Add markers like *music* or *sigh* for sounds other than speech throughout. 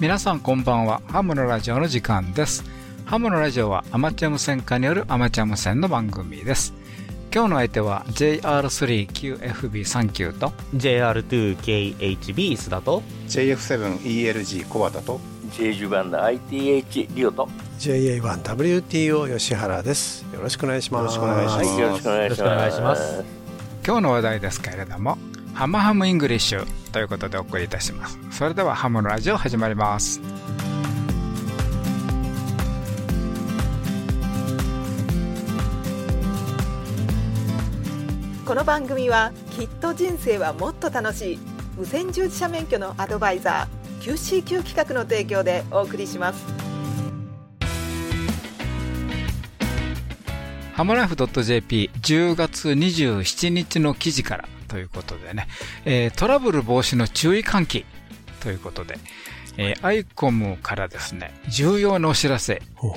皆さんこんばんは。ハムのラジオの時間です。ハムのラジオはアマチュア無線化によるアマチュア無線の番組です。今日の相手は JR3QFB39 と JR2KHB 須田と JF7ELG 小畑と J10 番の ITH リオと JA1WTO 吉原です。よろしくお願いします。よろしくお願いします。はいよろしくお願いしよろしくお願いします。今日の話題ですけれどもハムハムイングリッシュということでお送りいたします。それではハムのラジオ始まります。この番組はきっと人生はもっと楽しい。無線従事者免許のアドバイザー QCQ 企画の提供でお送りします。ハムライフ .jp10 月27日の記事からということでね、えートラブル防止の注意喚起。ということで、えーアイコムからですね、重要なお知らせ。ほ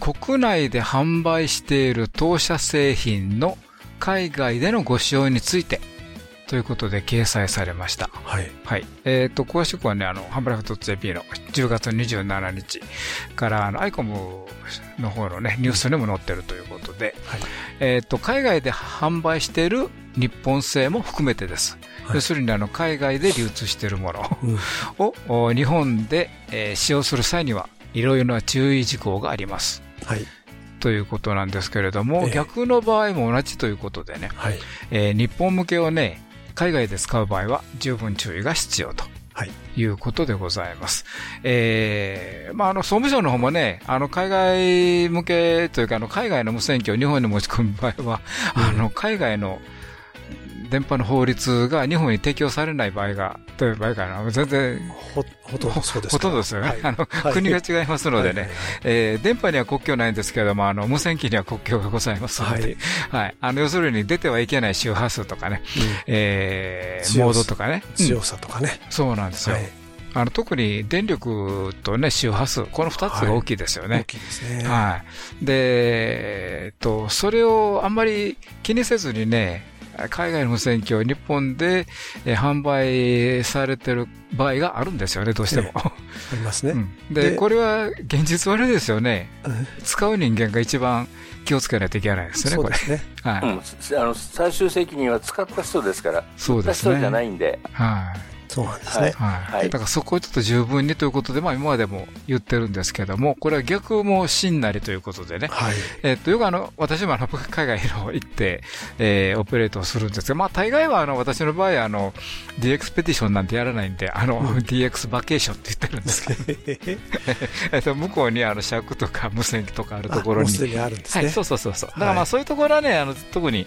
国内で販売している当社製品の海外でのご使用について。ということで掲載されました。はい。はい。えっ、と、詳しくはね、あの、ハンブラフ .jp の10月27日から、あの、アイコムの方のね、ニュースにも載ってるということで、はい。えっ、と、海外で販売している日本製も含めてです。はい要するに、あの、海外で流通しているものうん日本で、えー使用する際には、いろいろな注意事項があります。はいということなんですけれども、ええ逆の場合も同じということでね、はいえー日本向けをね、海外で使う場合は十分注意が必要と。はいいうことでございます。えーまあ、あの、総務省の方もね、あの、海外向けというか、あの、海外の無線機を日本に持ち込む場合は、あの、海外の電波の法律が日本に適用されない場合が、という場合がな、全然、ほほとんどそうですかほとんどですよね。はい。あの、はい。国が違いますのでね、はい。えー電波には国境ないんですけれども、あの、無線機には国境がございますので、はい。あの、要するに出てはいけない周波数とかね、えー強さ。モードとかね。うん。強さとかね。そうなんですよ。はい。あの、特に電力とね、周波数、この二つが大きいですよ大ね。きいですね。はい。で、えっと、それをあんまり気にせずにね、海外の無線機を日本でえー販売されてる場合があるんですよね、どうしても。ありますねうんで、でこれは現実悪いですよね。うん使う人間が一番気をつけないといけないですね、これそうで。すねはい。うん、すあの最終責任は使った人ですから、そうですね。使った人じゃないんで、はい。そうなんですね。はい。はい。だからそこをちょっと十分にということで、まあ今までも言ってるんですけども、これは逆もしんなりということでね。はい。えっと、よくあの、私もあの、海外の行って、えー、オペレートをするんですけど、まあ大概はあの、私の場合あの、D エクスペディションなんてやらないんで、あの、DX バケーションって言ってるんですけど、*laughs* えっと、向こうにあの、尺とか無線機とかあるところに。す、でにあるんですはい、ねそうそうそうそう。だからはいまあそういうところはね、あの、特に、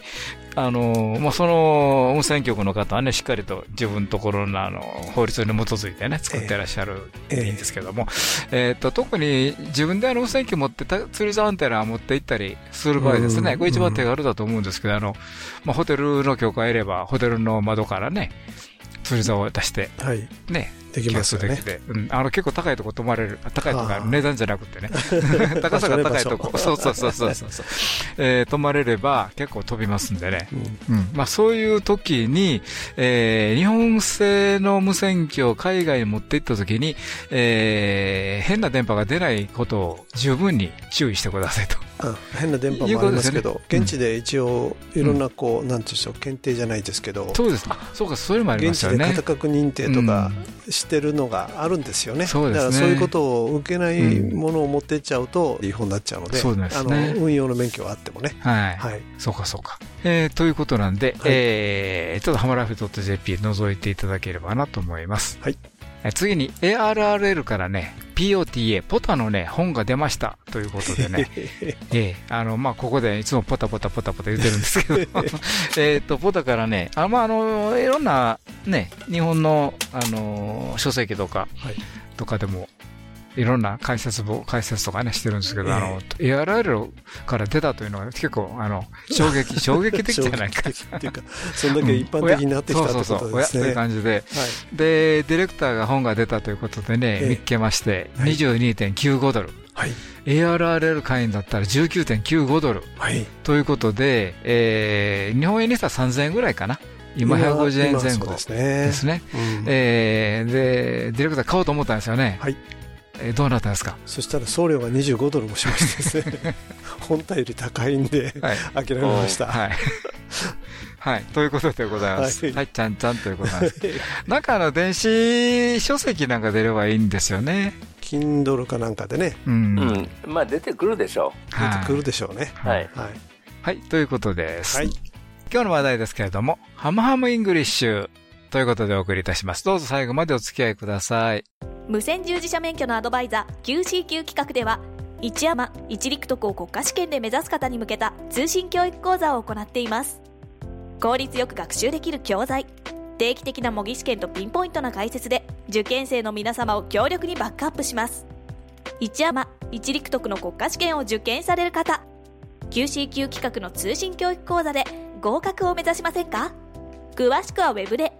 あの、もうその無線局の方はね、しっかりと自分のところのあの、法律に基づいてね、作ってらっしゃるんですけども、えっと、特に自分であの無線機持ってた、釣り竿アンテナを持って行ったりする場合ですね、うん。これ一番手軽だと思うんですけど、あの、まあホテルの許可を得れば、ホテルの窓からね、釣り竿を出して、はい。ね、で。きますよねうん、あの結構高いとこ泊まれる、あ高いとか値段じゃなくてね、*laughs* 高さが高いとこ、場 *laughs* 所そうそうそうそう。そう、えー泊まれれば結構飛びますんでね、うん。うん。まあ、そういう時に、えー日本製の無線機を海外に持って行った時に、えー変な電波が出ないことを十分に注意してくださいと。あ変な電波もありますけど現地で一応いろんなこうなんていうんでしょう検定じゃないですけど。そうです。ね。そうか、そういうのもありま現地すよね。で型格認定とかしてるのがあるんですよね、ね。だからそういうことを受けないものを持ってっちゃうと違法になっちゃうので、あね。の運用の免許はあってもね、はい。はい、そうか、そうか。えーということなんで、はい。えーちょっとハマラフ .jp 覗いていただければなと思います。はい。えー次に ARRL からね、POTA、ポタのね、本が出ました。ということでね、*laughs* ええあの、まあ、ここでいつもポタポタポタポタ言ってるんですけど、*laughs* えっと、ポタからね、あ、まあ、あの、いろんなね、日本の、あの、書籍とか、はい。とかでも、いろんな解説も、解説とかね、してるんですけど、ええあの、ARL から出たというのは結構、あの、*laughs* 衝撃、衝撃的じゃないか。っていうかそんだけ一般的になってきたってこそうそうそう、おやというとですね感じで、はいで、ディレクターが本が出たということでね、ええ見っけまして、はい22.95ドル。はい。ARRL 会員だったら19.95ドル。はい。ということで、えー、日本円にしたら3000円ぐらいかな。今150円前後でですね。ね。うんえー、で、ディレクター買おうと思ったんですよね。はい。えーどうなったんですか？そしたら送料が25ドルもしましてですね、*laughs* 本体より高いんで、はい。諦めました。はい。*laughs* はい。ということでございます。はいはい、ちゃんちゃんということなんです。なんかあの、電子書籍なんか出ればいいんですよね。Kindle かなんかでね、うん。うん。まあ出てくるでしょ出てくはるでしょうね。う。はい。はい。はい、ということです。はい。今日の話題ですけれども、ハムハムイングリッシュということでお送りいたします。どうぞ最後までお付き合いください。無線従事者免許のアドバイザー QCQ 企画では一山一陸徳を国家試験で目指す方に向けた通信教育講座を行っています。効率よく学習できる教材定期的な模擬試験とピンポイントな解説で受験生の皆様を強力にバックアップします。一山一陸徳の国家試験を受験される方 QCQ 企画の通信教育講座で合格を目指しませんか？詳しくはウェブで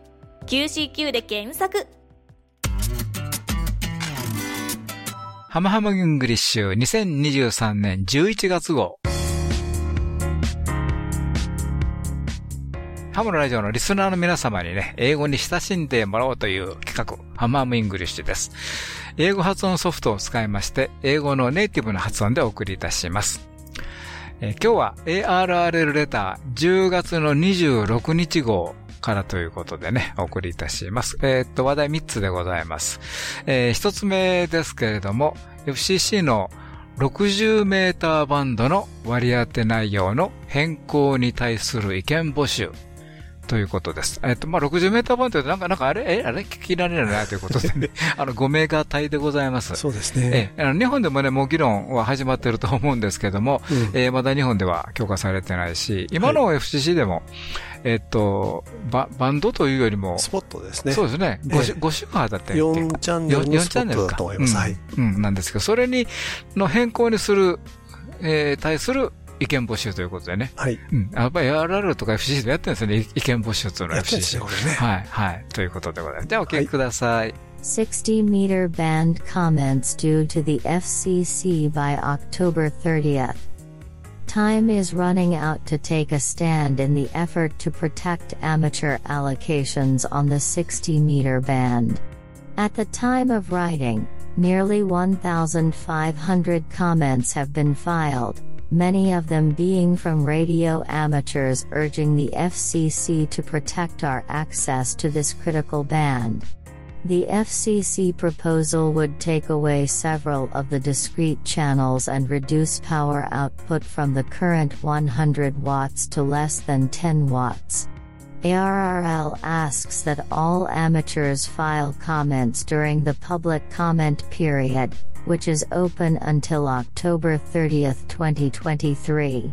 QCQ で検索。ハムハムイングリッシュ2023年11月号。ハムのラジオのリスナーの皆様にね、英語に親しんでもらおうという企画、ハムハムイングリッシュです。英語発音ソフトを使いまして、英語のネイティブな発音でお送りいたします。え今日は ARRL レター10月の26日号からということでね、お送りいたします。えーっと、話題3つでございます。えー一つ目ですけれども、FCC の60メーターバンドの割り当て内容の変更に対する意見募集ということです。えっと、まあ、60メーターバンドってなんか、なんかあれ、え、あれ？聞きられないなということでね、*laughs* あの、5メーター帯でございます。そうですね。ええ、あの日本でもね、もう議論は始まってると思うんですけども、うんえーまだ日本では許可されてないし、今の FCC でも、えっと、ババンドというよりも、スポットですね。そうですね、ええ5周、5周波だったっけ？4チャンネルのスポットだと思います。はい。うん、うんなんですけど、それに、の変更にする、えー対する意見募集ということでね。はい。うん。やっぱり ARR とか FCC でやってるんですよね。意見募集というのはやってるんでね、。これね。はい、はい。ということでございます。じゃあお聞きください。60 meter band comments due to the FCC by October 30th. Time is running out to take a stand in the effort to protect amateur allocations on the 60 meter band. At the time of writing, nearly 1,500 comments have been filed, many of them being from radio amateurs urging the FCC to protect our access to this critical band. The FCC proposal would take away several of the discrete channels and reduce power output from the current 100 watts to less than 10 watts. ARRL asks that all amateurs file comments during the public comment period, which is open until October 30, 2023.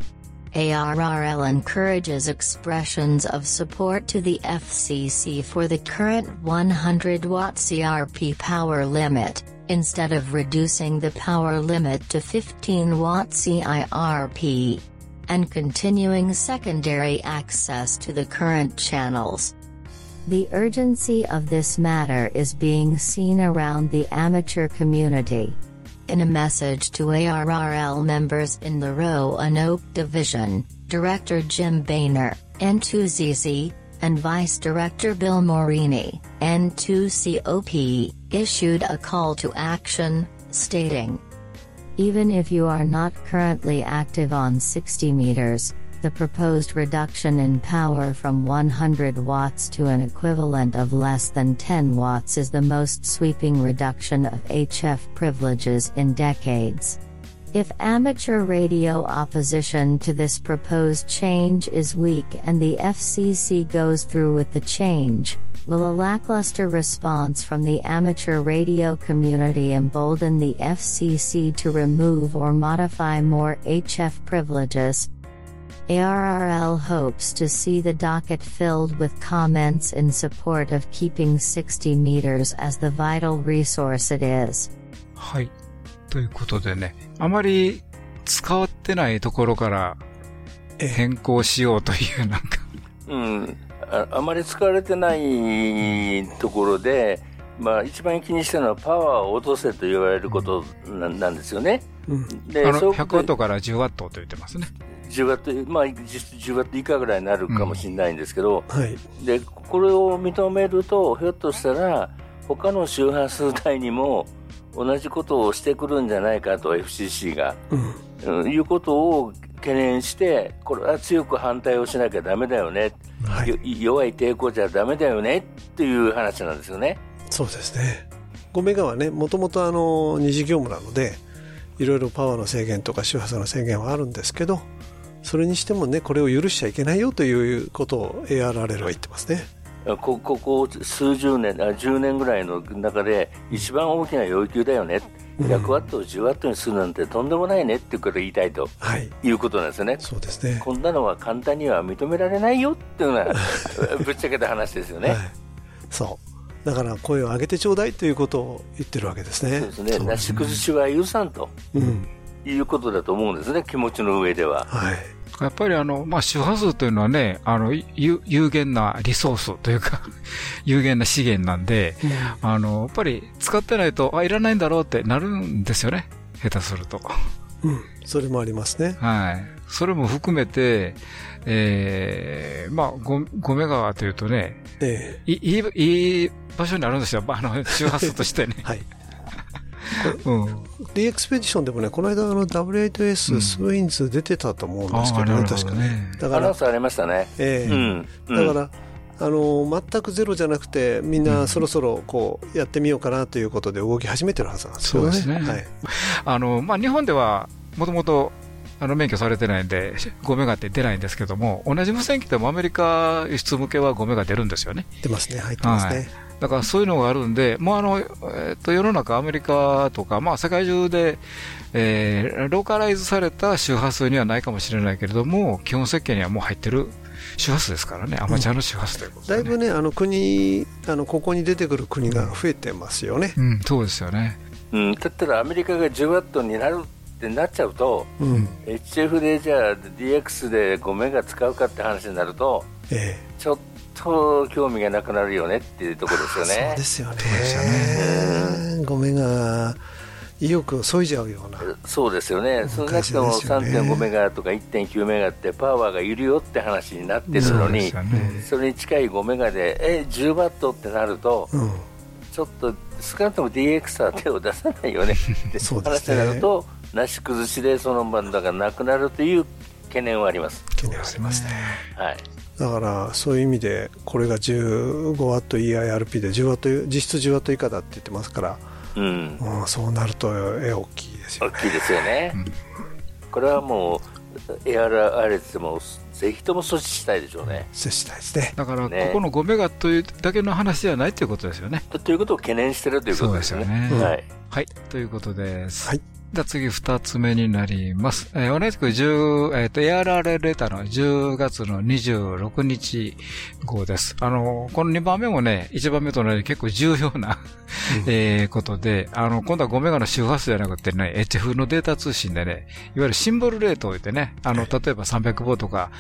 ARRL encourages expressions of support to the FCC for the current 100 watt CRP power limit, instead of reducing the power limit to 15 watt CIRP, and continuing secondary access to the current channels. The urgency of this matter is being seen around the amateur community. In a message to ARRL members in the Roanoke Division, Director Jim Boehner, N2ZZ, and Vice Director Bill Morini, N2COP, issued a call to action, stating, Even if you are not currently active on 60 meters, the proposed reduction in power from 100 watts to an equivalent of less than 10 watts is the most sweeping reduction of HF privileges in decades. If amateur radio opposition to this proposed change is weak and the FCC goes through with the change, will a lackluster response from the amateur radio community embolden the FCC to remove or modify more HF privileges? ARRL hopes to see the docket filled with comments in support of keeping 60 meters as the vital resource it is. はい。ということでね、あまり使わってないところからええ変更しようというなんか、うん。ああまり使われてないところで、まあ一番気にしたのはパワーを落とせと言われることななんですよね。うん。で、あの、そう100ワットから10ワットと言ってますね。10ワット、まあ、実質10ワット以下ぐらいになるかもしれないんですけど、はい。でこれを認めると、ひょっとしたら、他の周波数帯にも同じことをしてくるんじゃないかと、FCC が。うん。うんいうことを懸念して、これは強く反対をしなきゃだめだよね、はいよ弱い抵抗じゃだめだよねっていう話なんですよね。そうですね。5メガはね、もともとあの、二次業務なので、いろいろパワーの制限とか周波数の制限はあるんですけど、それにしてもね、これを許しちゃいけないよということを ARRL は言ってますね。こここ数十年、あ10年ぐらいの中で一番大きな要求だよね、100ワットを10ワットにするなんてとんでもないねっていうことを言いたいとはい。いうことなんですよね。そうですね。こんなのは簡単には認められないよっていうのは *laughs* ぶっちゃけた話ですよね。はい。そう。だから声を上げてちょうだいということを言ってるわけですね。そうですね。なし崩しは許さんとうん。いうことだと思うんですね、気持ちの上では。はい。やっぱりあの、まあ、周波数というのはね、あの、有有限なリソースというか、*laughs* 有限な資源なんで、あの、やっぱり使ってないと、あ、いらないんだろうってなるんですよね。下手すると。うん。それもありますね。はい。それも含めて、ええまあ5、5メガというとね、えいいい、いい場所にあるんですよ。あの、周波数としてねえ。*laughs* はい。うん。D エクスペディションでもね、この間あの W8S スウィンズ出てたと思うんですけどね、確かね。だから、アナウンスありましたね。ええうん。だから、あの全くゼロじゃなくてみんなそろそろこうやってみようかなということで動き始めてるはずなんですよね。そうですねはい、あの、まあ、日本では、もともと、あの、免許されてないんで、5メガって出ないんですけども、同じ無線機でもアメリカ輸出向けは5メガ出るんですよね。出ますね、入ってますね。だからそういうのがあるんで、もうあの、えっと、世の中、アメリカとか、まあ、世界中で、えーローカライズされた周波数にはないかもしれないけれども、基本設計にはもう入ってる周波数ですからね、アマチュアの周波数ということで、ねだいぶね、あの国、あのここに出てくる国が増えてますよね。うん、そうですよね。うん。だったらアメリカが10ワットになるってなっちゃうと、うん、HF でじゃあ DX で5メガ使うかって話になると、えちょっと興味がなくなるよねっていうところですよえそうねで。すよね。そうですよごめんが、意欲を削いじゃうような。そうですよね、その中でも会社ですよね3.5メガとか1.9メガってパワーがいるよって話になってるのに。それに近い5メガで、え、10ワットってなると、うん、ちょっと少なくとも DX は手を出さないよねって *laughs* 話になると、なし崩しでそのバンドがなくなるという懸念はあります。懸念はありますね。はいだからそういう意味でこれが15ワット EIRP で10ワット実質10ワット以下だって言ってますから、うん、うん、そうなるとえ大きいですよね。大きいですよね。これはもう、ARRS でもぜひとも阻止したいでしょうね。接したいですね。だから、ねここの5メガというだけの話ではないということですよね。ということを懸念してるということですよね。よねはい。はい。ということです。はい。じゃあ次二つ目になります。えー同じく10、えっ、と、ARR レターの10月の26日号です。あの、この2番目もね、1番目と同じ結構重要な、*laughs* えーことで、あの、今度は5メガの周波数じゃなくてね、HF のデータ通信でね、いわゆるシンボルレートを言ってね、あの、例えば300ボとか、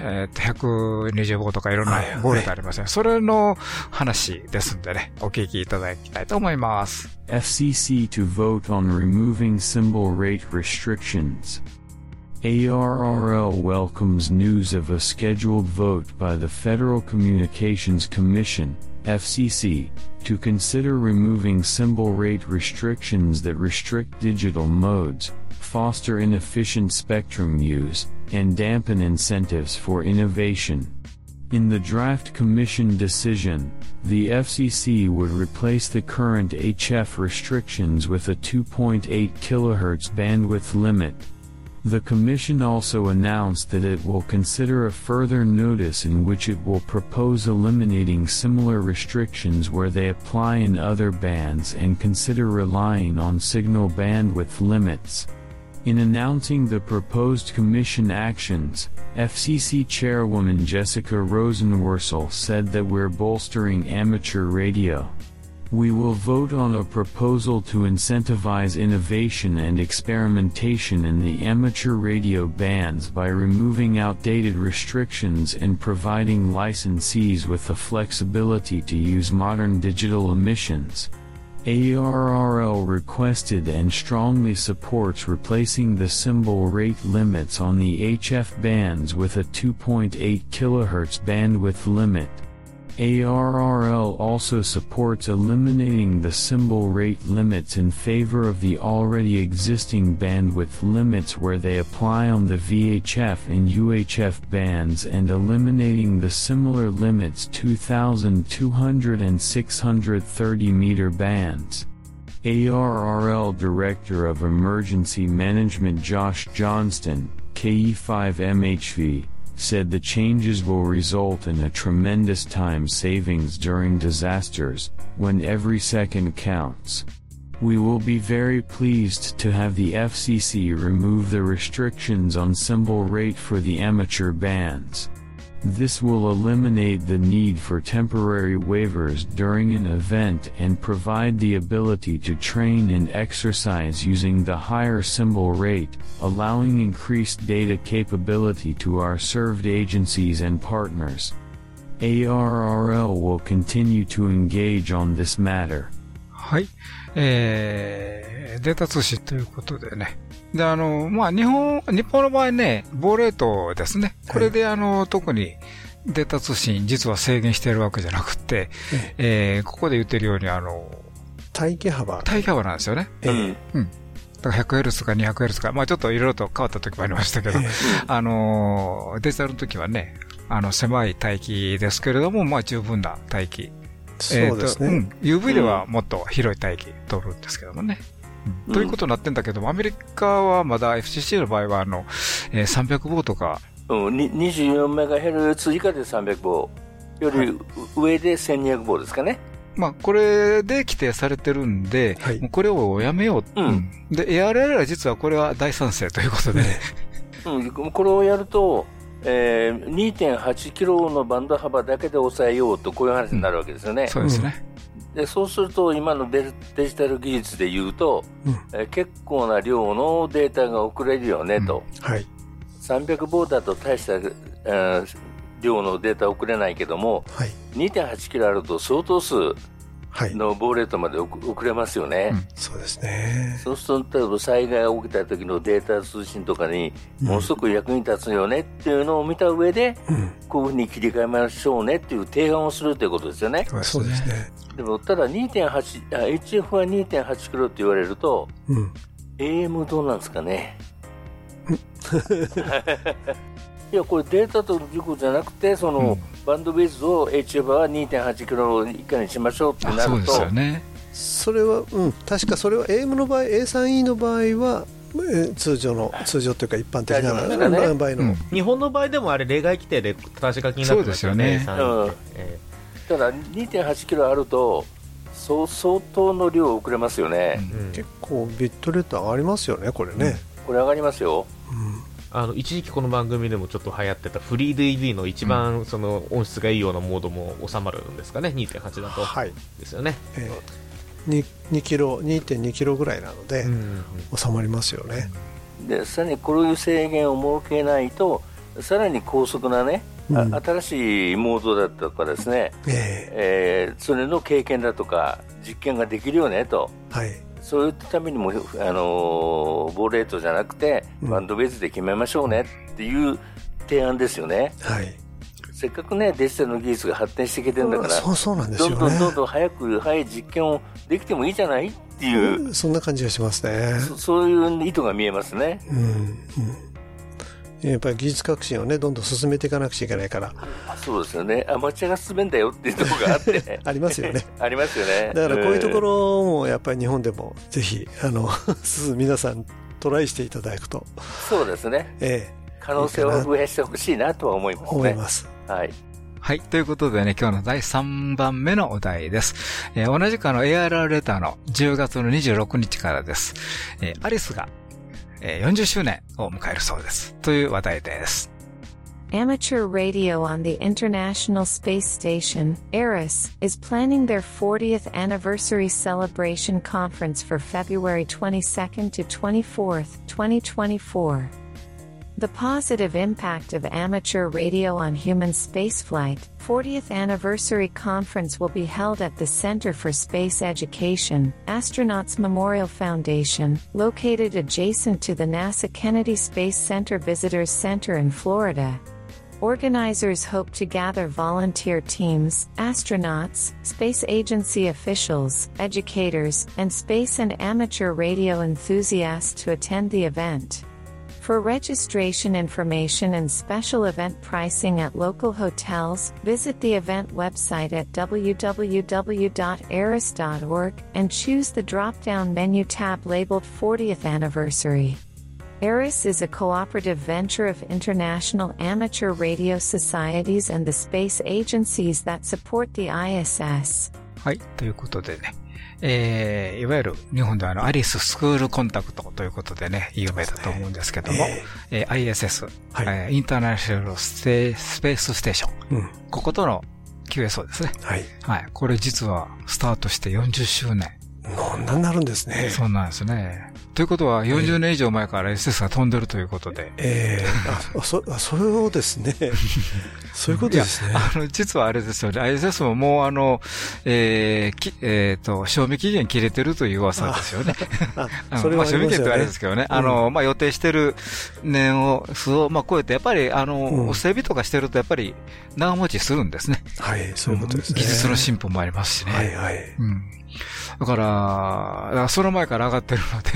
えっと、125とかいろんなはいはいボレートありますね。それの話ですんでね、お聞きいただきたいと思います。 FCC to vote on removing symbol rate restrictions. ARRL welcomes news of a scheduled vote by the Federal Communications Commission, FCC, to consider removing symbol rate restrictions that restrict digital modes, foster inefficient spectrum use, and dampen incentives for innovation. In the draft Commission decision, the FCC would replace the current HF restrictions with a 2.8 kHz bandwidth limit. The Commission also announced that it will consider a further notice in which it will propose eliminating similar restrictions where they apply in other bands and consider relying on signal bandwidth limits. In announcing the proposed Commission actions, FCC Chairwoman Jessica Rosenworcel said that we're bolstering amateur radio. We will vote on a proposal to incentivize innovation and experimentation in the amateur radio bands by removing outdated restrictions and providing licensees with the flexibility to use modern digital emissions. ARRL requested and strongly supports replacing the symbol rate limits on the HF bands with a 2.8 kHz bandwidth limit. ARRL also supports eliminating the symbol rate limits in favor of the already existing bandwidth limits where they apply on the VHF and UHF bands and eliminating the similar limits 2200 and 630 meter bands. ARRL Director of Emergency Management Josh Johnston, KE5MHV, said the changes will result in a tremendous time savings during disasters, when every second counts. We will be very pleased to have the FCC remove the restrictions on symbol rate for the amateur bands. This will eliminate the need for temporary waivers during an event and provide the ability to train and exercise using the higher symbol rate, allowing increased data capability to our served agencies and partners. ARRL will continue to engage on this matter. はい。えー、データ通信ということでね。で、あの、まあ、日本、日本の場合ね、ボーレートですね。これで、あの、特にデータ通信実は制限しているわけじゃなくて、えー、ここで言ってるように、あの、待機幅。待機幅なんですよね。ええうん。だから 100Hz か 200Hz か、まあちょっといろいろと変わった時もありましたけど、あの、デジタルの時はね、あの、狭い帯域ですけれども、まあ十分な帯域。そうですね。えーとうん。UV ではもっと広い帯域通るんですけどもね。うん、ということになってんだけども、アメリカはまだ FCC の場合は、あの、えー、300棒とか。うん、24メガヘルツ以下で300棒より上で1200棒ですかね。まあ、これで規定されてるんで、はい、これをやめよう。うん。で、ARL は実はこれは大賛成ということで、うん、これをやると、えー、2.8キロのバンド幅だけで抑えようと、こういう話になるわけですよね。うん、そうですね。でそうすると、今のデデジタル技術で言うと、うん、えー、結構な量のデータが送れるよねと。うん、はい。300ボーダーと大した、えー、量のデータ送れないけども、はい、2.8キロあると相当数のボーレートまで送れますよね、うん、そうですね。そうすると、例えば災害が起きた時のデータ通信とかに、ものすごく役に立つよねっていうのを見た上で、うん、こういうふうに切り替えましょうねっていう提案をするということですよね。そうですね。でも、ただ2.8、HF は2.8キロって言われると、うん、AM どうなんですかね？*laughs* いや、これデータと事故じゃなくて、その、うん、バンドベースを HF は2.8キロ以下にしましょうってなると。そうですよね。それは、うん、確かそれは AM の場合、A3E の場合は、え通常の、通常というか一般的な、ね、場合の、うん、日本の場合でもあれ、例外規定で正し書きになってますよね。そうですよね。えー、ただ、2.8キロあると、そう相当の量送れますよね、うん、結構ビットレート上がりますよね、これね。これ上がりますよ。うんあの一時期この番組でもちょっっと流行ってたフリー DV の一番その音質がいいようなモードも収まるんですかね、2.8だと。はい。ですよね。えー、2, 2キロ、2.2キロぐらいなので、収まりますよね。で、さらにこういう制限を設けないと、さらに高速なね、うん、新しいモードだとかですね、えー、えー、それの経験だとか、実験ができるよねと。はい。そういったためにも、あのー、ボーレートじゃなくて、バンドベースで決めましょうねっていう提案ですよね。はい。せっかくね、デジタルの技術が発展してきてるんだから、そうそうなんですよ、ね、どんどんどんどん早く、早い実験をできてもいいじゃないっていう、そんな感じがしますね。そそういう意図が見えますね。うん、うんやっぱり技術革新をね、どんどん進めていかなくちゃいけないから。そうですよね。アマチュアが進めんだよっていうところがあって。*laughs* ありますよね。*laughs* ありますよね。だからこういうところもやっぱり日本でもぜひ、あの、*laughs* 皆さんトライしていただくと。そうですね。ええ。可能性を増やしてほしいなとは思いますね。思います。はい。はい。ということでね、今日の第3番目のお題です。えー、同じくあの ARR レターの10月の26日からです。えー、アリスが40周年を迎えるそうです。という話題です。 Amateur radio on the International Space Station, ARIS, is planning their 40th anniversary celebration conference for February 22nd to 24th, 2024. The Positive Impact of Amateur Radio on Human Spaceflight 40th Anniversary Conference will be held at the Center for Space Education, Astronauts Memorial Foundation, located adjacent to the NASA Kennedy Space Center Visitors Center in Florida. Organizers hope to gather volunteer teams, astronauts, space agency officials, educators, and space and amateur radio enthusiasts to attend the event. For registration information and special event pricing at local hotels, visit the event website at www.eris.org and choose the drop down menu tab labeled 40th Anniversary. ERIS is a cooperative venture of international amateur radio societies and the space agencies that support the ISS. はい。ということでね。 えー、いわゆる日本ではあの、アリススクールコンタクトということでね、有名だと思うんですけども、えー、ISS、はいえー、インターナショナルステスペースステーション、うん、こことの QSO ですね。はい。はい。これ実はスタートして40周年。こんなになるんですね。そうなんですね。ということは、40年以上前から SS が飛んでるということで。ええー、あ、そ、そうですね。*laughs* そういうことですね。あの、実はあれですよね。ISS ももうあの、えー、き、えっ、ー、と、賞味期限切れてるという噂ですよね。あ *laughs* それは、ね、まあ、賞味期限ってあれですけどね。うん、あの、まあ、予定してる年を、数を、まあ、超えて、やっぱり、あの、うん、整備とかしてると、やっぱり、長持ちするんですね。はい、そういうことですね。技術の進歩もありますしね。はいはい。うんだから、からその前から上がってるので、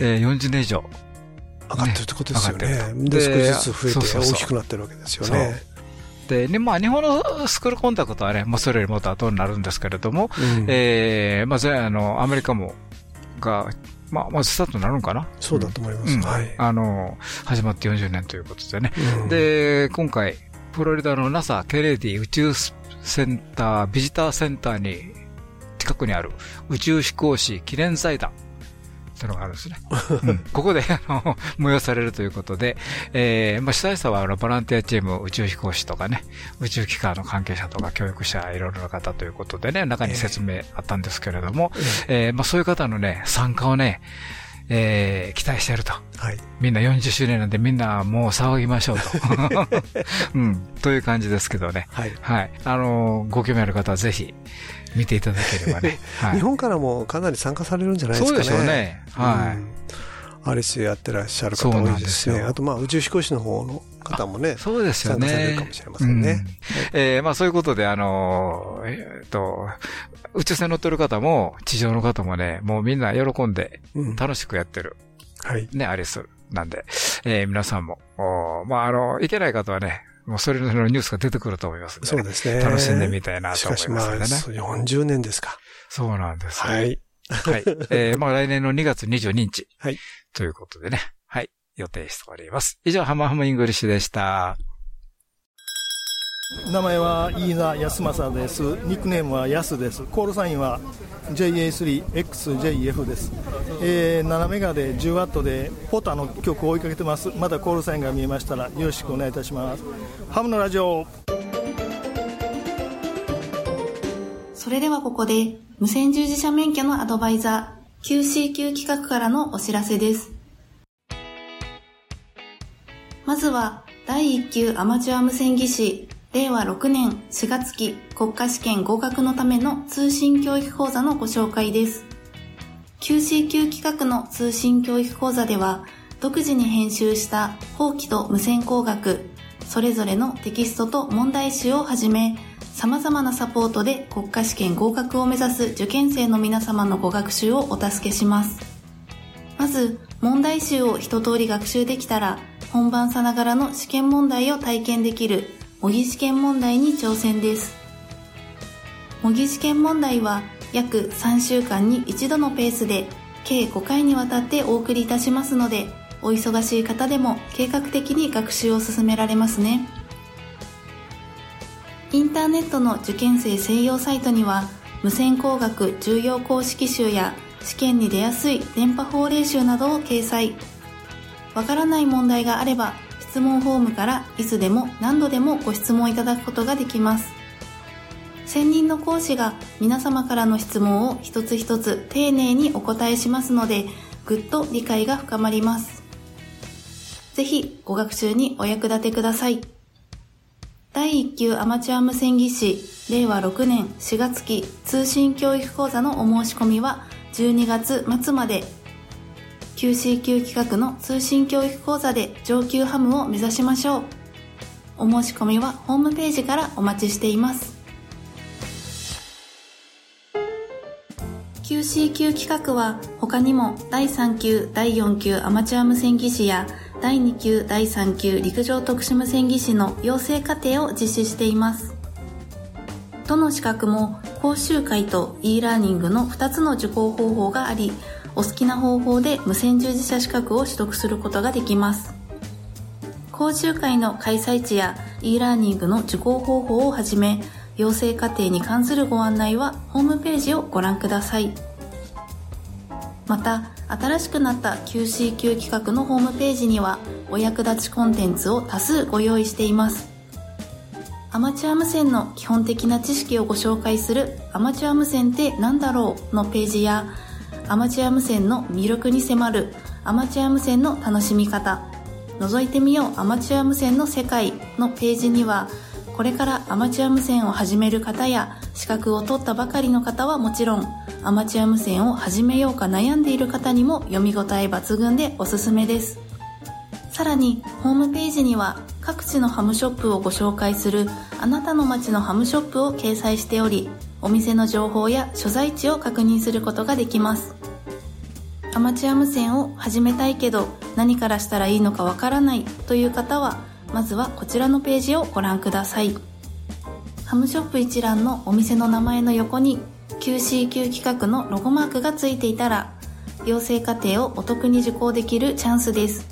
えー、40年以上。上がってるってことですよね。で、少しずつ増えて大きくなってるわけですよね。で、ね、まあ、日本のスクールコンタクトはね、もうそれよりもっと後になるんですけれども、うん、ええー、まあ、あの、アメリカも、が、まあ、まずスタートになるのかな？そうだと思います。うん、はい。あの、始まって40年ということでね。うん、で、今回、フロリダの NASA ケネディ宇宙センター、ビジターセンターに近くにある宇宙飛行士記念財団。というのがあるんですね。*laughs* うん、ここで、あの、催されるということで、えー、まあ、主催者は、あの、ボランティアチーム、宇宙飛行士とかね、宇宙機関の関係者とか、教育者、いろいろな方ということでね、中に説明あったんですけれども、えー、えー、まあ、そういう方のね、参加をね、えー、期待してると。はい。みんな40周年なんでみんなもう騒ぎましょうと。*laughs* うん。という感じですけどね。はい。はい。あのー、ご興味ある方はぜひ、見ていただければね。*laughs* はい、日本からもかなり参加されるんじゃないですかね。そうでしょうね。はい。うんアリスやってらっしゃる方多いですね。あと、まあ、宇宙飛行士の方の方もね、そうですよね。参加されるかもしれませんね。うん、えー、まあ、そういうことで、あのー、えっ、ー、と、宇宙船乗ってる方も、地上の方もね、もうみんな喜んで、楽しくやってる。うん、はい。ね、 ARISS なんで、えー、皆さんも、おまあ、あの、聞けない方はね、もうそれのニュースが出てくると思いますね。そうですね。楽しんでみたいなと思いますね。しかしまあ、40年ですか。そうなんです、ね。はい。はい。えー、*laughs* まあ来年の2月22日。はい。ということでね。はい。予定しております。以上、ハムハムイングリッシュでした。名前は飯田康正です。ニックネームは安です。コールサインは JA3XJF です。えー、7メガで10ワットでポタの曲を追いかけてます。まだコールサインが見えましたらよろしくお願いいたします。ハムのラジオ。それではここで無線従事者免許のアドバイザー QCQ 企画からのお知らせです。まずは第1級アマチュア無線技師令和6年4月期国家試験合格のための通信教育講座のご紹介です。QCQ 企画の通信教育講座では、独自に編集した法規と無線工学、それぞれのテキストと問題集をはじめ、様々なサポートで国家試験合格を目指す受験生の皆様のご学習をお助けします。まず、問題集を一通り学習できたら、本番さながらの試験問題を体験できる模擬試験問題に挑戦です。模擬試験問題は約3週間に1度のペースで計5回にわたってお送りいたしますので、お忙しい方でも計画的に学習を進められますね。インターネットの受験生専用サイトには、無線工学重要公式集や試験に出やすい電波法令集などを掲載。わからない問題があれば質問フォームからいつでも何度でもご質問いただくことができます。専任の講師が皆様からの質問を一つ一つ丁寧にお答えしますので、ぐっと理解が深まります。ぜひご学習にお役立てください。第1級アマチュア無線技師令和6年4月期通信教育講座のお申し込みは12月末まで QC 級企画の通信教育講座で上級ハムを目指しましょう。お申し込みはホームページからお待ちしています。QC 級企画は他にも第3級、第4級アマチュア無線技師や第2級、第3級陸上特殊無線技師の養成課程を実施しています。どの資格も講習会と e ラーニングの2つの受講方法があり、お好きな方法で無線従事者資格を取得することができます。講習会の開催地や e ラーニングの受講方法をはじめ、養成課程に関するご案内はホームページをご覧ください。また、新しくなった QC 級企画のホームページにはお役立ちコンテンツを多数ご用意しています。アマチュア無線の基本的な知識をご紹介するアマチュア無線って何だろうのページやアマチュア無線の魅力に迫るアマチュア無線の楽しみ方覗いてみようアマチュア無線の世界のページにはこれからアマチュア無線を始める方や資格を取ったばかりの方はもちろんアマチュア無線を始めようか悩んでいる方にも読み応え抜群でおすすめです。さらにホームページには各地のハムショップをご紹介するあなたの街のハムショップを掲載しておりお店の情報や所在地を確認することができます。アマチュア無線を始めたいけど何からしたらいいのかわからないという方はまずはこちらのページをご覧ください。ハムショップ一覧のお店の名前の横に QCQ 企画のロゴマークがついていたら養成課程をお得に受講できるチャンスです。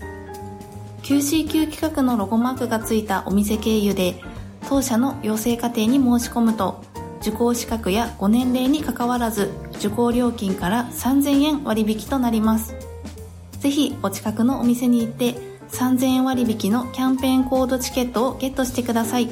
QCQ 企画のロゴマークがついたお店経由で当社の養成課程に申し込むと受講資格やご年齢にかかわらず受講料金から3000円割引となります。ぜひお近くのお店に行って3000円割引のキャンペーンコードチケットをゲットしてください。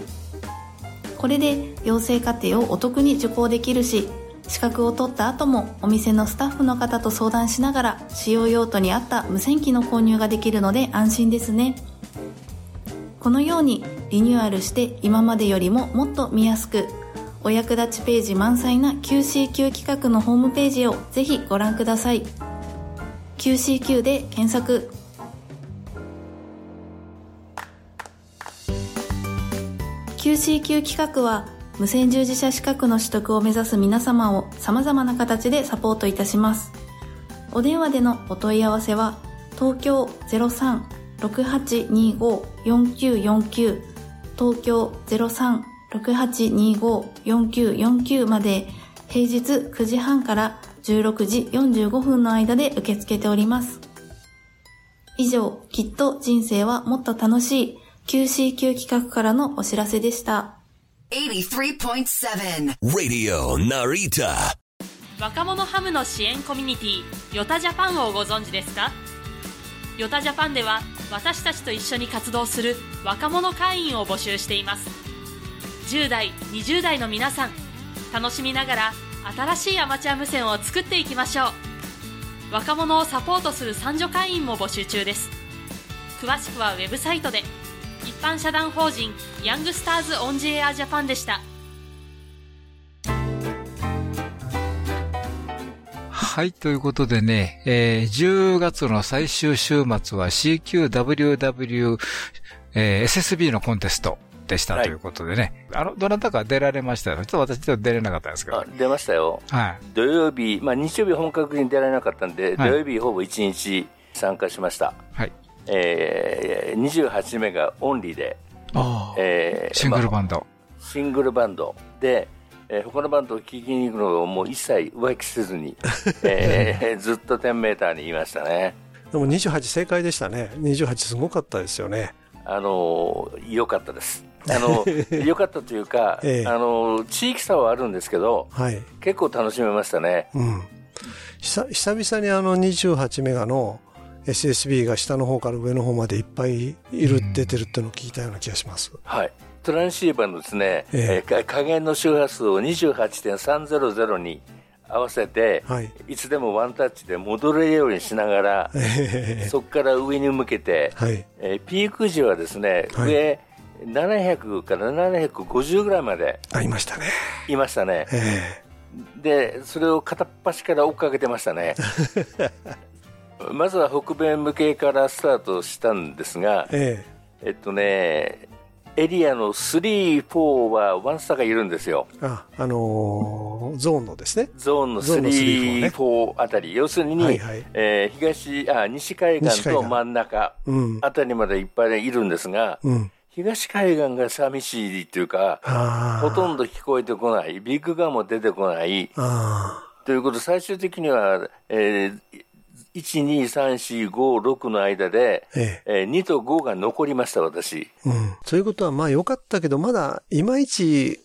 これで養成課程をお得に受講できるし資格を取った後もお店のスタッフの方と相談しながら使用用途に合った無線機の購入ができるので安心ですね。このようにリニューアルして今までよりももっと見やすくお役立ちページ満載な QCQ 企画のホームページをぜひご覧ください。QCQ で検索。QCQ 企画は無線従事者資格の取得を目指す皆様を様々な形でサポートいたしますお電話でのお問い合わせは東京03-6825-4949東京03 6825-4949まで平日9時半から16時45分の間で受け付けております。以上、きっと人生はもっと楽しい QCQ 企画からのお知らせでした。83.7 Radio Narita. 若者ハムの支援コミュニティヨタジャパンをご存知ですか？ヨタジャパンでは私たちと一緒に活動する若者会員を募集しています。10代20代の皆さん楽しみながら新しいアマチュア無線を作っていきましょう。若者をサポートする三女会員も募集中です。詳しくはウェブサイトで一般社団法人ヤングスターズオンジエアジャパンでしたはい、ということでね、えー、10月の最終週末は CQWW、えー、SSB のコンテスト。でしたということでね、はい、あの、どなたか出られましたよ。ちょっと私ちょっと出れなかったんですけど。出ましたよ。はい。土曜日、まあ日曜日本格に出られなかったんで、はい、土曜日ほぼ1日参加しました。はい。えー、28名がオンリーで、あえー、シングルバンド、まあ、シングルバンドで、えー、他のバンドを聴きに行くのをもう一切浮気せずに、*laughs* えー、ずっと10メーターにいましたね。でも28正解でしたね。28すごかったですよね。あの良かったです。*laughs* あの良かったというか、ええ、あの地域差はあるんですけど、はい、結構楽しめましたね。うん、久々にあの28メガの SSB が下の方から上の方までいっぱいいる、出てるっていうのを聞いたような気がします。はい。トランシーバーのですね、ええー、加減の周波数を28.300に合わせて、はい。いつでもワンタッチで戻れるようにしながら、えそこから上に向けて、はい。えーピーク時はですね、はい上700から750ぐらいまでありましたね。いましたね。えで、それを片っ端から追っかけてましたね。*laughs* まずは北米向けからスタートしたんですが、ええ。っとね、エリアの3、4はワンスターがいるんですよ。あ、あのーゾーンのですね。ゾーンのゾーンの3 3、ね。4あたり、要するに、はいはい。えー東あ西海岸と真ん中うん。あたりまでいっぱいいるんですが、うん。東海岸が寂しいっていうか、あほとんど聞こえてこない、ビッグガンも出てこない、ということで、最終的には、えー1、2、3、4、5、6の間で、あ。ええー2と5が残りました、私。え。うん。そういうことは、まあ良かったけど、まだ、いまいち、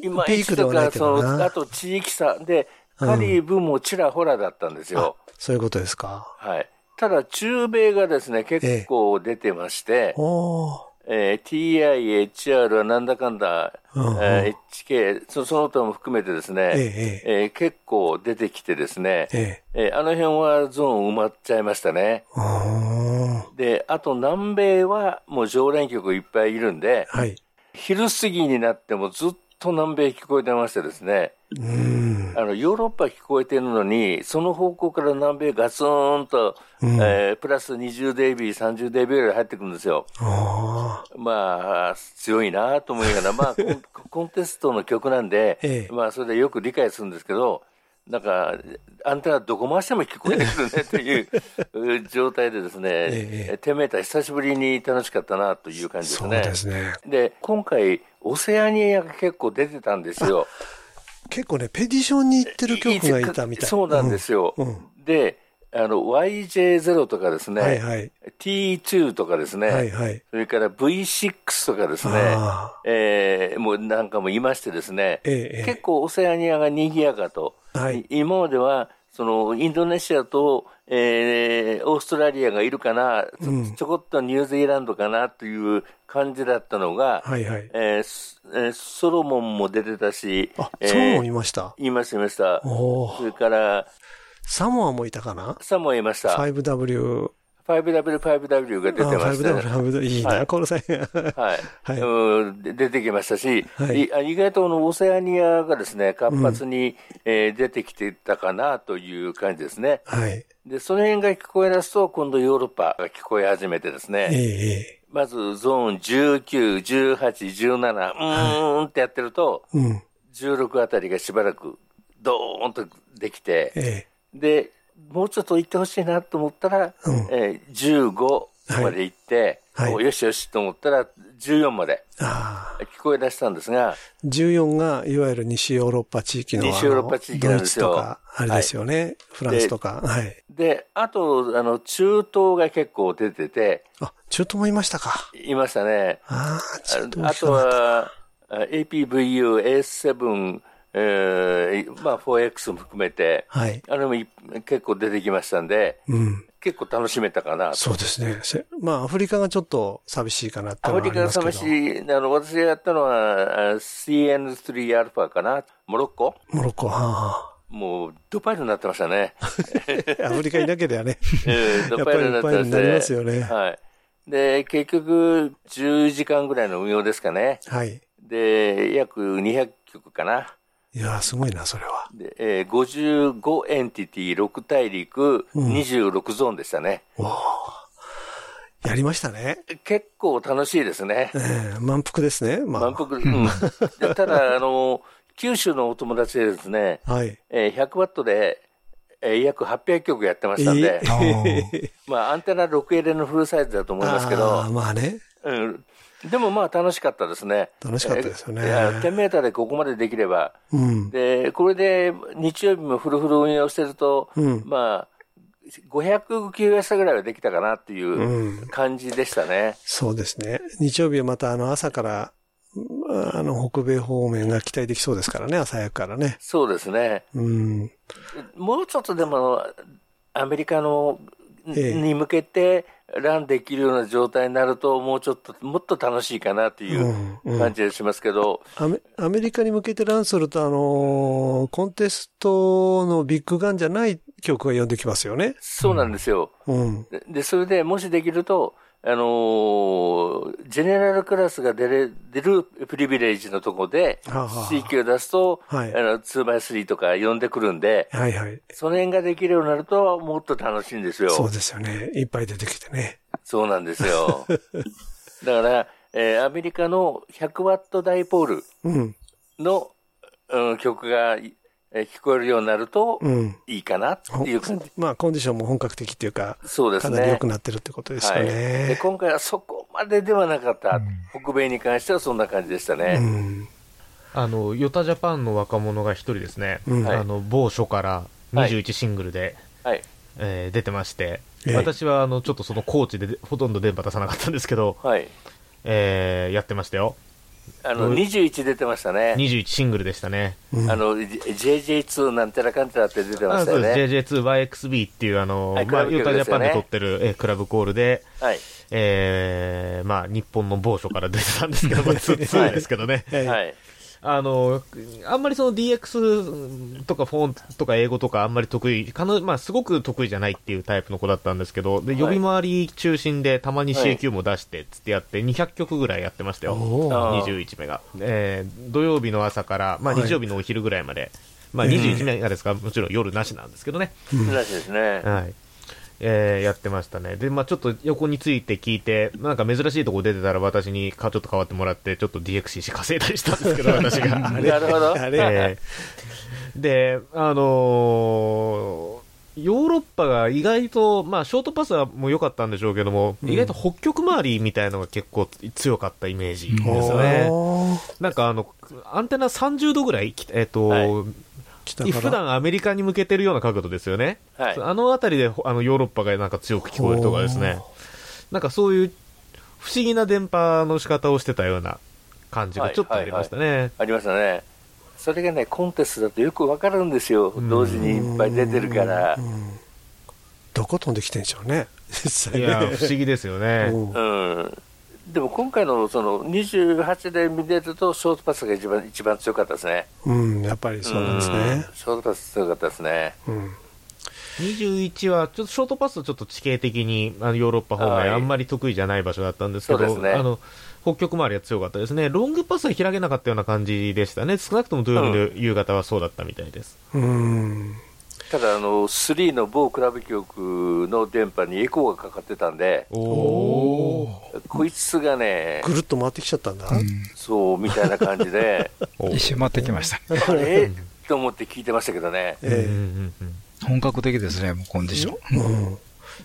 今ピークではないけどなそのあと地域差で、カリブもちらほらだったんですよ。そういうことですか。はい。ただ、中米がですね、結構出てまして、おー。えー TI、HR はなんだかんだ、うんうんえー HK そ、その他も含めてですね、えええー結構出てきてですね、ええ。えーあの辺はゾーン埋まっちゃいましたね。あで、あと南米はもう常連客いっぱいいるんで、あ。はい。昼過ぎになってもずっと南米聞こえてましてですね、うん。あの、ヨーロッパ聞こえてるのに、その方向から南米ガツンと、うんえープラス 20dB、30dB ぐらい入ってくるんですよ。あまあ、強いなと思いながら、まあ、コン *laughs* コンテストの曲なんで、ええまあ、それでよく理解するんですけど、なんか、アンテナどこ回しても聞こえてくるねという状態でですね、*laughs* ええテメーター久しぶりに楽しかったなという感じですね。ですね。で、今回、オセアニアが結構出てたんですよ。結構ね、ペディションに行ってる曲がいたみたい。そうなんですよ。うん。で、あの、YJ0 とかですね、はいはい。T2 とかですね、はいはい。それから V6 とかですね、あえーもうなんかもいましてですね、え結構オセアニアが賑やかと、はいい今まではそのインドネシアと、えーオーストラリアがいるかな、ちょうんちょこっとニュージーランドかなという感じだったのが、はいはい。ええーソロモンも出てたし、あ、えーそうもいました？いました、いました。それから、サモアもいたかな？サモいました。5W。5W、5W が出てましたね。5W、5W。いいな、はいこの際が。はい。はいうんで出てきましたし、はい意外とあのオセアニアがですね、活発に、えー出てきてたかなという感じですね。はい。で、その辺が聞こえ出すと、今度ヨーロッパが聞こえ始めてですね、えええまずゾーン19、18、17、うーんってやってると、え。うん。16あたりがしばらくドーンとできて、えで、もうちょっと行ってほしいなと思ったら、うんえー15まで行って、はいおよしよしと思ったら14まで。聞こえ出したんですが、14が、いわゆる西ヨーロッパ地域の、西ヨーロッパ地域なんですよドイツとか、あれですよね。フランスとか。はい。で、あと、あの、中東が結構出てて、あ、中東もいましたか。いましたね。ああ、中東ああとは、あ APVU、A7、えーまあ 4X も含めて、はい。あれもい結構出てきましたんで、うん。結構楽しめたかなと。そうですね。せまあ、アフリカがちょっと寂しいかなってアフリカのりますけど。試し、あの、私がやったのはあ CN3α かな。モロッコ？モロッコ、はあはもう、ドパイルになってましたね。あ。*laughs* アフリカいなければね。え *laughs* ードパイルになってましてやっぱりドパイルになりますよねはい。で、結局、10時間ぐらいの運用ですかね。はい。で、約200曲かな。いやー、すごいな、それは。で、えー55エンティティ、6大陸、うん26ゾーンでしたね。やりましたね。結構楽しいですね。ええ満腹ですね。まあ。満腹、うん。*laughs* でただ、あの、九州のお友達でですね、はい。えー100ワットで、えー約800曲やってましたんで、え *laughs* まあ、アンテナ 6L のフルサイズだと思いますけあどー、まあね。うん。でもまあ楽しかったですね。楽しかったですよねえーいや10メーターでここまでできれば、うん。で、これで日曜日もフルフル運用してると、うんまあ、500 QS ぐらいはできたかなっていううん感じでしたね。そうですね。日曜日はまたあの朝から、うんあの北米方面が期待できそうですからね、朝早くからね。そうですね。うん。もうちょっとでも、アメリカの、ええに向けて、ランできるような状態になると、もうちょっと、もっと楽しいかなといううん感じがしますけど、アメアメリカに向けてランすると、あのーコンテストのビッグガンじゃない曲が呼んできますよね。そうなんですよ。うん。でで、それでもしできると、あのージェネラルクラスが出れ出るプリビレージのとこではあはあ、C 級を出すと、はいあの、2x3 とか呼んでくるんで、はいはい。その辺ができるようになると、もっと楽しいんですよ。そうですよね。いっぱい出てきてね。そうなんですよ。*laughs* だから、えーアメリカの100ワットダイポールうん。の、うん、曲が、えー聞こえるようになるとうん。いいかなっていう感じ。*laughs* まあ、コンディションも本格的っていうか、そうですね。かなり良くなってるってことですよはい、でね。今回はそこまでではなかった、北米に関してはそんな感じでしたね。うん。あの、ヨタジャパンの若者が一人ですね、うんあの、某所から21シングルで、はい。えー出てまして、ええ私はあの、ちょっとそのコーチででほとんど電波出さなかったんですけど、はい。えーやってましたよ。あの、う？ん21出てましたね。21シングルでしたね。うんあの、J- JJ2 なんてらかんてらって出てましたよね。です JJ2YXB っていうあの、まあ、はいクラブヨタジャパン曲で撮ってる、えークラブコールで、はい。えーまあ、日本の某所から出てたんですけど、まあ、*laughs* つ2ですけどね。はいはい。あの、あんまりその DX とかフォンとか英語とかあんまり得意、かのまあすごく得意じゃないっていうタイプの子だったんですけど、で、はい呼び回り中心でたまに CQ も出してつってやって200曲ぐらいやってましたよ。おーあー21目が。えー土曜日の朝から、まあはい日曜日のお昼ぐらいまで、まあええ21目がですから、もちろん夜なしなんですけどね。らしいですね。はい。えーやってましたね。で、まあちょっと横について聞いて、なんか珍しいとこ出てたら私にかちょっと変わってもらって、ちょっと DXCC 稼いだりしたんですけど、*laughs* 私が。なるほど。えーで、あのーヨーロッパが意外と、まあ、ショートパスはもう良かったんでしょうけども、意外と北極周りみたいのが結構強かったイメージですよね。なんかあの、アンテナ30度ぐらい、きえっ、と、はい普段アメリカに向けてるような角度ですよね。はい。あの辺りでほあのヨーロッパがなんか強く聞こえるとかですね、なんかそういう不思議な電波の仕方をしてたような感じがちょっとありましたね。ありましたね。それがね、コンテストだとよくわかるんですよ。ん同時にいっぱい出てるからう。んどこ飛んできてんでしょうね。実際ね。いや、不思議ですよね。うんうん。でも今回のその28で見てると、ショートパスが一番一番強かったですね。うん、やっぱりそうなんですうんね。ショートパス強かったですね。うん。21は、ちょっとショートパスとちょっと地形的にあのヨーロッパ方はい面、あんまり得意じゃない場所だったんですけど、そうですねあの北極周りは強かったですね、ロングパスは開けなかったような感じでしたね、少なくとも土曜日の夕方はそうだったみたいです。うん。ただ、あの、3の某クラブ局の電波にエコーがかかってたんで、おこいつがね、ぐるっと回ってきちゃったんだ。そう、みたいな感じで、*laughs* お一周回ってきました。あれ？と思って聞いてましたけどね。うんうんえうんうん本格的ですね、もうコンディション。え。うん。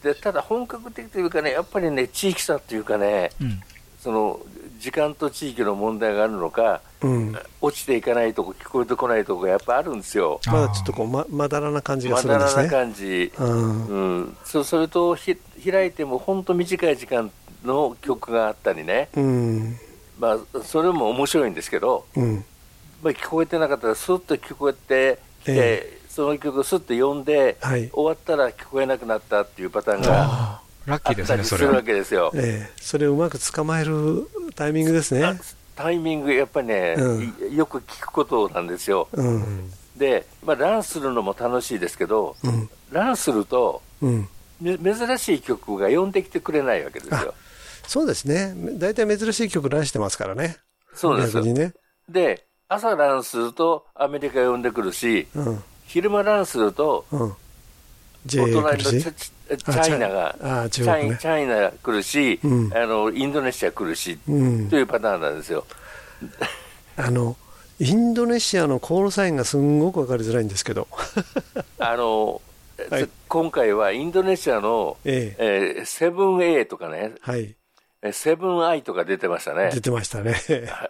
でただ本格的というかね、やっぱりね、地域差というかね、うんその時間と地域の問題があるのか、うん。落ちていかないとこ、聞こえてこないとこがやっぱあるんですよ。まだちょっとこう、ま、まだらな感じがますだらなるんですね。感じ。うん。うん、そそれとひ開いても本当短い時間の曲があったりね、うん。まあ、それも面白いんですけど、うん。まあ、聞こえてなかったら、スッと聞こえてきて、えその曲をスッと読んで、はい。終わったら聞こえなくなったっていうパターンがラッあったキーですね、それするわ。けですよ。ええ。それをうまく捕まえるタイミングですね。タイミング、やっぱりね、ういよく聞くことなんですよ。うん。で、まあ、ランするのも楽しいですけど、うん。ランすると、珍しい曲が呼んできてくれないわけですよ。そうですね。大体珍しい曲ランしてますからね。そうです逆にね。で、朝ランするとアメリカ呼んでくるし、うん。昼間ランすると、うん。お隣のチャイナが、チャイチ。ャイナ来るし、うんあの、インドネシア来るし、うんと。いうパターンなんですよ。*laughs* あの、インドネシアのコールサインがすんごくわかりづらいんですけど。*laughs* あの、はい今回はインドネシアの、ええ。えー、セブン A とかね、はい。えーセブン I とか出てましたね。出てましたね。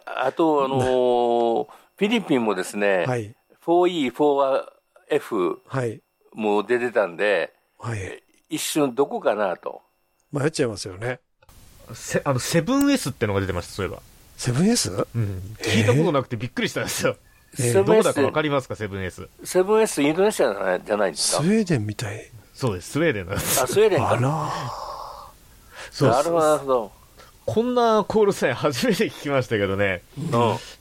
ああと、あのーフィリピンもですね、はい。4E、4F はい。も出てたんで、はい。一瞬どこかなと。迷っちゃいますよね。せあの、セブン S ってのが出てました、そういえば。セブン S? うん。聞いたことなくてびっくりしたんですよ。えーセブンどこだかわかりますか、セブン S。セブン S インドネシアじゃないじゃないんですか？スウェーデンみたい。そうです、スウェーデンなんです。あ、スウェーデンあからそうなるほど、なるほど。こんなコールサイン初めて聞きましたけどね。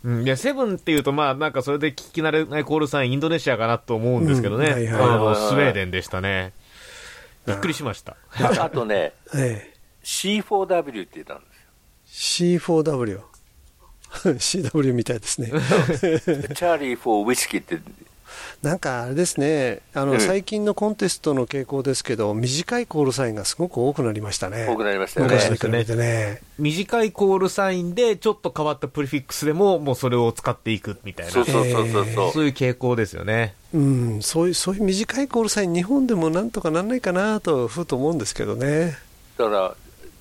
うん。いや、セブンっていうと、まあ、なんかそれで聞き慣れないコールサイン、インドネシアかなと思うんですけどね。うんはいはいあの、スウェーデンでしたね。びっくりしました。ああとね、*laughs* え C4W って言ったんですえ、C4W。*laughs* CW みたいですね。よ。*laughs* チャーリー・フォー・ウイスキーって、なんかあれですね、あの、うん最近のコンテストの傾向ですけど、短いコールサインがすごく多くなりましたね。多くなりましたよね昔に比べてね。短いコールサインで、ちょっと変わったプリフィックスでも、もうそれを使っていくみたいな。そうそうそうそうそう。そういう傾向ですよね。うん、そういう、そういう短いコールサイン、日本でもなんとかなんないかなと、ふと思うんですけどね。だから、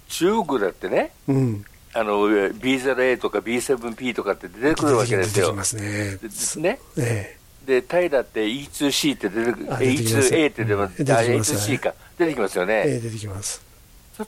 中国だってね、うん。あの B0A とか B7P とかって出てくるわけですよ。出てきますね。でね。えで、タイだって E2C って出てくる、あ出てきます E2A って出ます、出てきあます E2C か、出てきますよえええね。出てきます。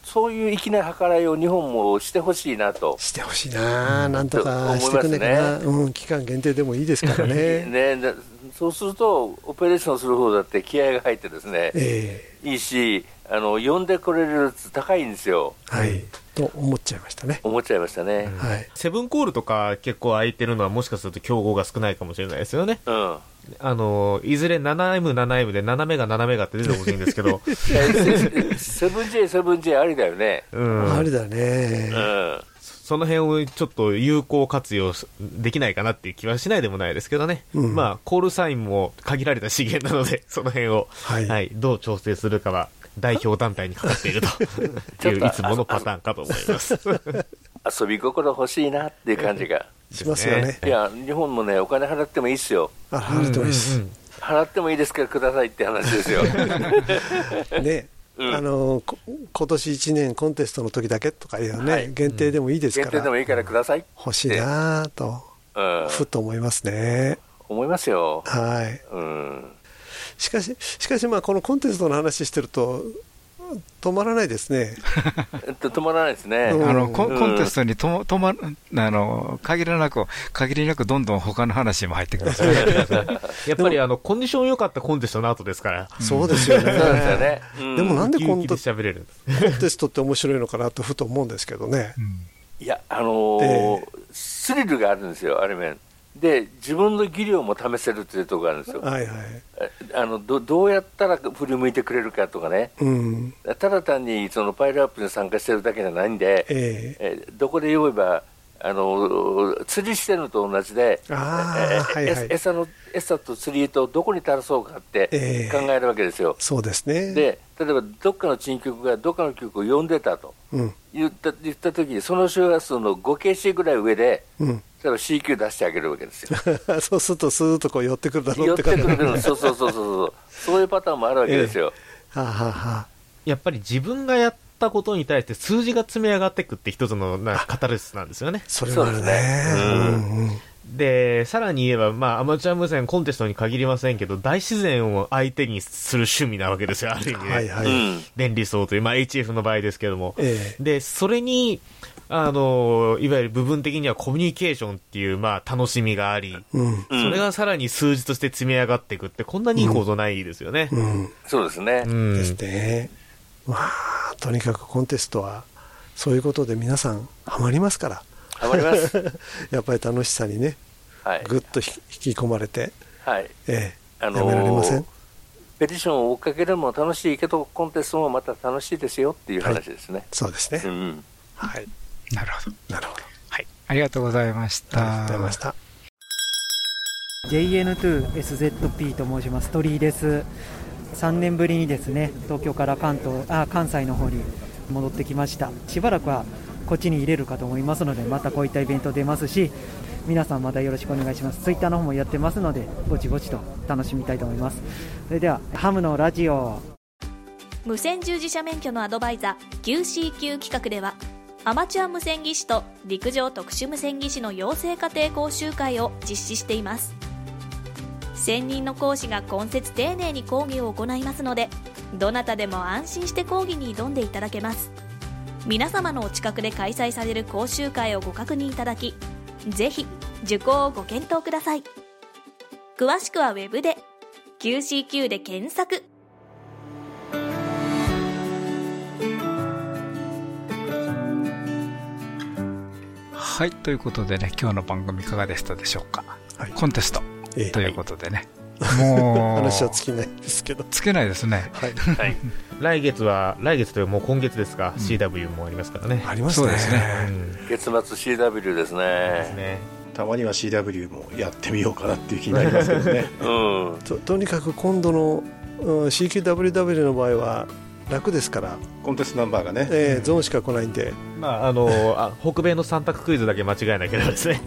そういう粋な計らいを日本もしてほしいなと。してほしいな、なんとかとしてくんねえかな、思いうん、期間限定でもいいですからね。*laughs* ねでそうすると、オペレーションする方だって気合が入ってですね、えいいし、あの呼んでくれる率高いんですよ。はい。と思っちゃいましたね。思っちゃいましたね。はい。セブンコールとか結構空いてるのはもしかすると競合が少ないかもしれないですよね。うん。あの、いずれ 7M、7M で7メガ、7メガって出てほしいんですけど。*laughs* セブン J、セブン J ありだよね。うん。あれだね。うん。その辺をちょっと有効活用できないかなっていう気はしないでもないですけどね。うんまあ、コールサインも限られた資源なので、その辺を、はいどう調整するかは、代表団体にかかっている *laughs* という、いつものパターンかと思います。*laughs* 遊び心欲しいなっていう感じが。しますよね。いや、日本もね、お金払ってもいいっすよ。あ、払ってもいいです。払ってもいいですからくださいって話ですよ。*laughs* ね。うんあのこ今年1年コンテストの時だけとかいうね、限定でもいいですから限定でもいいからください。欲しいなぁと、うん。ふっと思いますね。思いますよ。はい。うん。しかし、しかしまあこのコンテストの話してると、止まらないですね。*laughs* えっと止まらないですね。うんあのコうんンコンテストにともとまあの限りなく、限りなくどんどん他の話も入ってくる。*laughs* やっぱりあの、コンディション良かったコンテストの後ですから。そうですよね。*laughs* そうですよね。うんでもなんでコンウキウキで喋れる。コンテストって面白いのかなとふと思うんですけどね。いや、あのースリルがあるんですよ、ある面。で、自分の技量も試せるっていうところがあるんですよ。はいはい。えあのどどうやったら振り向いてくれるかとかね、うん。ただ単にそのパイルアップに参加してるだけじゃないんで、ええどこで言えば、あの釣りしてるのと同じで、はいはいえ餌の餌と釣り糸をどこに垂らそうかってええ考えるわけですよ。そうですね。で例えばどっかの珍曲がどっかの曲を呼んでたとうん。言った言った時にその周波数の 5kc ぐらい上でうん。例えば C 級出してあげるわけですよ。*laughs* そうすると、スーッとこう寄ってくるだろ寄うって感じってくるのそうそうそうそうそうそういうパターンもあるわけですよ。はあ、はあはあ、やっぱり自分がやったことに対して数字が積み上がっていくって一つのなカタルシスなんですよね。それはあるね。そうですねうんうんで、さらに言えば、まあ、アマチュア無線コンテストに限りませんけど、大自然を相手にする趣味なわけですよ、ある意味ね。はいはい。うん電離層という、まあ、HF の場合ですけども。えで、それに、あの、いわゆる部分的にはコミュニケーションっていう、まあ、楽しみがあり、え。うん。うんそれがさらに数字として積み上がっていくって、こんなにいい構造ないですよね。うん。そうですね。うんですね。まあ、とにかくコンテストは、そういうことで皆さん、ハマりますから。ハマります。*laughs* やっぱり楽しさにね、はい。ぐっとひ引き込まれて、はい。ええ、あのーやめられません？ペティションを追っかけるのも楽しいけど、コンテストもまた楽しいですよっていう話ですね。そうですねう。ん。はい。なるほど。なるほど。はい。ありがとうございました。ありがとうございました。JN2SZP と申します鳥居です3年ぶりにですね東京から関東あ関西の方に戻ってきましたしばらくはこっちに入れるかと思いますのでまたこういったイベント出ますし皆さんまたよろしくお願いします。ツイッターの方もやってますのでぼちぼちと楽しみたいと思います。それではハムのラジオ。無線従事者免許のアドバイザー QCQ 企画ではアマチュア無線技師と陸上特殊無線技師の養成家庭講習会を実施しています。専任の講師が今節丁寧に講義を行いますのでどなたでも安心して講義に挑んでいただけます。皆様のお近くで開催される講習会をご確認いただきぜひ受講をご検討ください。詳しくは Web で QCQ で検索。はいということでね今日の番組いかがでしたでしょうか、はい、コンテスト。ということでね、ええもう、話は尽きないですけど。つけないですね。はい。はい。来月は、来月というかもう今月ですか、CW もありますからね。ありますね。すね。月末 CW ですね。ね。たまには CW もやってみようかなっていう気になりますけどね。うん。ととにかく今度のうん CQWW の場合は楽ですから、コンテストナンバーがね。えーゾーンしか来ないんで、まあ、あの *laughs* あ北米の3択クイズだけ間違えなければですね。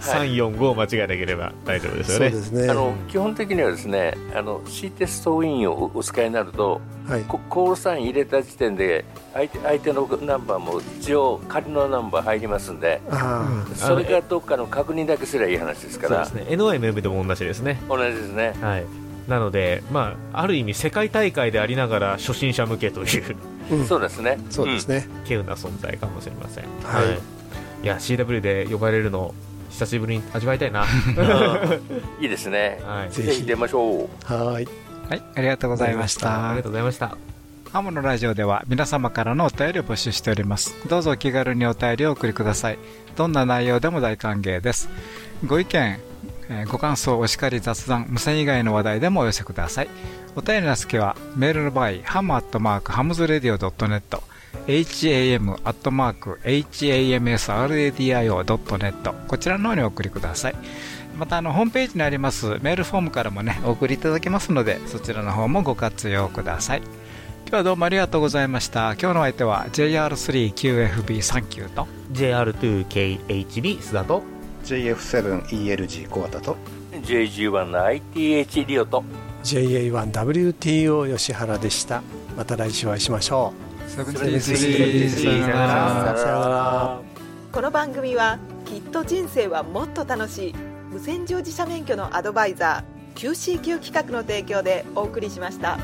3、4、5間違えなければ大丈夫ですよね。そうですね。あの基本的にはですねあの C テストウィンをお使いになるとはい。ココールサイン入れた時点で相手相手のナンバーも一応仮のナンバー入りますんであそれがどっかの確認だけすればいい話ですからそうですね。NYMM でも同じですね。同じですねはい。なので、まあ、ある意味世界大会でありながら初心者向けというあ、うん、そうですねそうですね。稀有な存在かもしれません。はいいや、CW で呼ばれるの、久しぶりに味わいたいな。う *laughs* んいいですねはい。ぜひ出ましょうはい。はい、ありがとうございましたありが。とうございました。ハモのラジオでは皆様からのお便りを募集しております。どうぞお気軽にお便りをお送りください。どんな内容でも大歓迎です。ご意見、えご感想、お叱り、雑談、無線以外の話題でもお寄せください。お便りの付けは、メールの場合、ハムアットマーク、ハムズレディオ .net、ham アットマーク、hamsradio.net、こちらの方にお送りください。またあのホームページにありますメールフォームからもねお送りいただけますのでそちらの方もご活用ください今日はどうもありがとうございました今日の相手は JR3QFB39 と JR2KHB 須田と JF7ELG 小型と JG1 の ITH リオと JA1WTO 吉原でした。また来週お会いしましょ73さよならう。さよなら。この番組はきっと人生はもっと楽しい無線乗自社免許のアドバイザー QCQ 企画の提供でお送りしました。